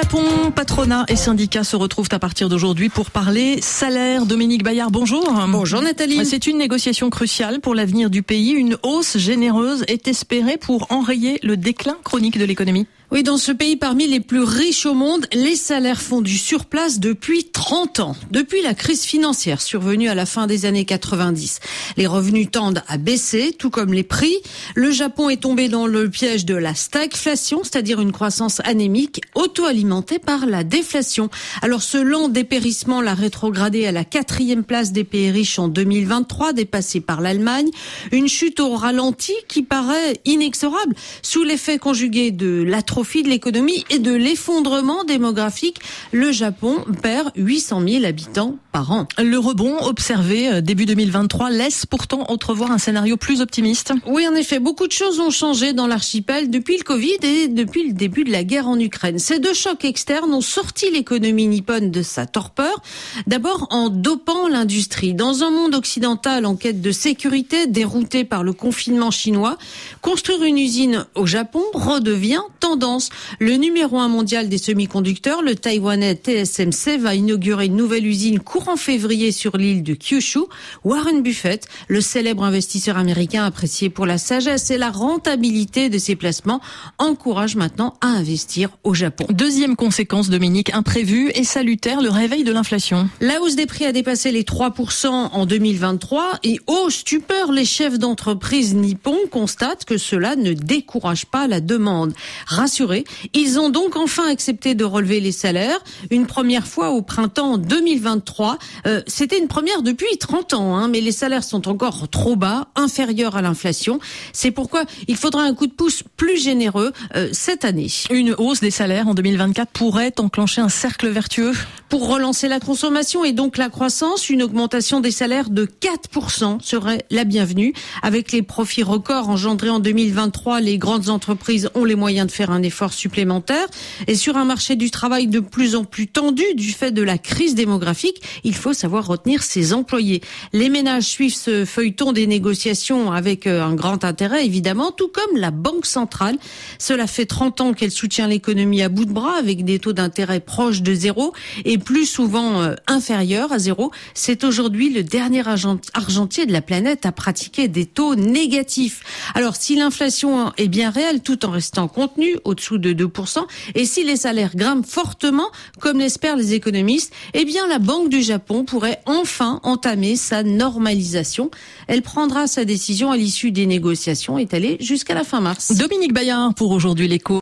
Japon, patronat et syndicats se retrouvent à partir d'aujourd'hui pour parler salaire. Dominique Bayard, bonjour. Bonjour Nathalie. C'est une négociation cruciale pour l'avenir du pays. Une hausse généreuse est espérée pour enrayer le déclin chronique de l'économie. Oui, dans ce pays parmi les plus riches au monde, les salaires font du surplace depuis 30 ans. Depuis la crise financière survenue à la fin des années 90, les revenus tendent à baisser, tout comme les prix. Le Japon est tombé dans le piège de la stagflation, c'est-à-dire une croissance anémique auto-alimentée par la déflation. Alors ce lent dépérissement l'a rétrogradé à la quatrième place des pays riches en 2023, dépassé par l'Allemagne. Une chute au ralenti qui paraît inexorable sous l'effet conjugué de l'atrophie profit de l'économie et de l'effondrement démographique. Le Japon perd 800 000 habitants par an. Le rebond observé euh, début 2023 laisse pourtant entrevoir un scénario plus optimiste. Oui, en effet, beaucoup de choses ont changé dans l'archipel depuis le Covid et depuis le début de la guerre en Ukraine. Ces deux chocs externes ont sorti l'économie nippone de sa torpeur. D'abord en dopant l'industrie. Dans un monde occidental en quête de sécurité, dérouté par le confinement chinois, construire une usine au Japon redevient tendance le numéro un mondial des semi-conducteurs, le taïwanais TSMC, va inaugurer une nouvelle usine courant février sur l'île de Kyushu. Warren Buffett, le célèbre investisseur américain apprécié pour la sagesse et la rentabilité de ses placements, encourage maintenant à investir au Japon. Deuxième conséquence, Dominique, imprévue et salutaire, le réveil de l'inflation. La hausse des prix a dépassé les 3% en 2023 et au stupeur, les chefs d'entreprise nippons constatent que cela ne décourage pas la demande. Ils ont donc enfin accepté de relever les salaires, une première fois au printemps 2023. Euh, C'était une première depuis 30 ans, hein, mais les salaires sont encore trop bas, inférieurs à l'inflation. C'est pourquoi il faudra un coup de pouce plus généreux euh, cette année. Une hausse des salaires en 2024 pourrait enclencher un cercle vertueux Pour relancer la consommation et donc la croissance, une augmentation des salaires de 4% serait la bienvenue. Avec les profits records engendrés en 2023, les grandes entreprises ont les moyens de faire un effort supplémentaire. Et sur un marché du travail de plus en plus tendu du fait de la crise démographique, il faut savoir retenir ses employés. Les ménages suivent ce feuilleton des négociations avec euh, un grand intérêt, évidemment, tout comme la Banque centrale. Cela fait 30 ans qu'elle soutient l'économie à bout de bras avec des taux d'intérêt proches de zéro et plus souvent euh, inférieurs à zéro. C'est aujourd'hui le dernier argentier de la planète à pratiquer des taux négatifs. Alors, si l'inflation est bien réelle tout en restant contenue, au-dessous de 2%. Et si les salaires grimpent fortement, comme l'espèrent les économistes, eh bien la Banque du Japon pourrait enfin entamer sa normalisation. Elle prendra sa décision à l'issue des négociations étalées jusqu'à la fin mars. Dominique Bayard pour aujourd'hui l'écho.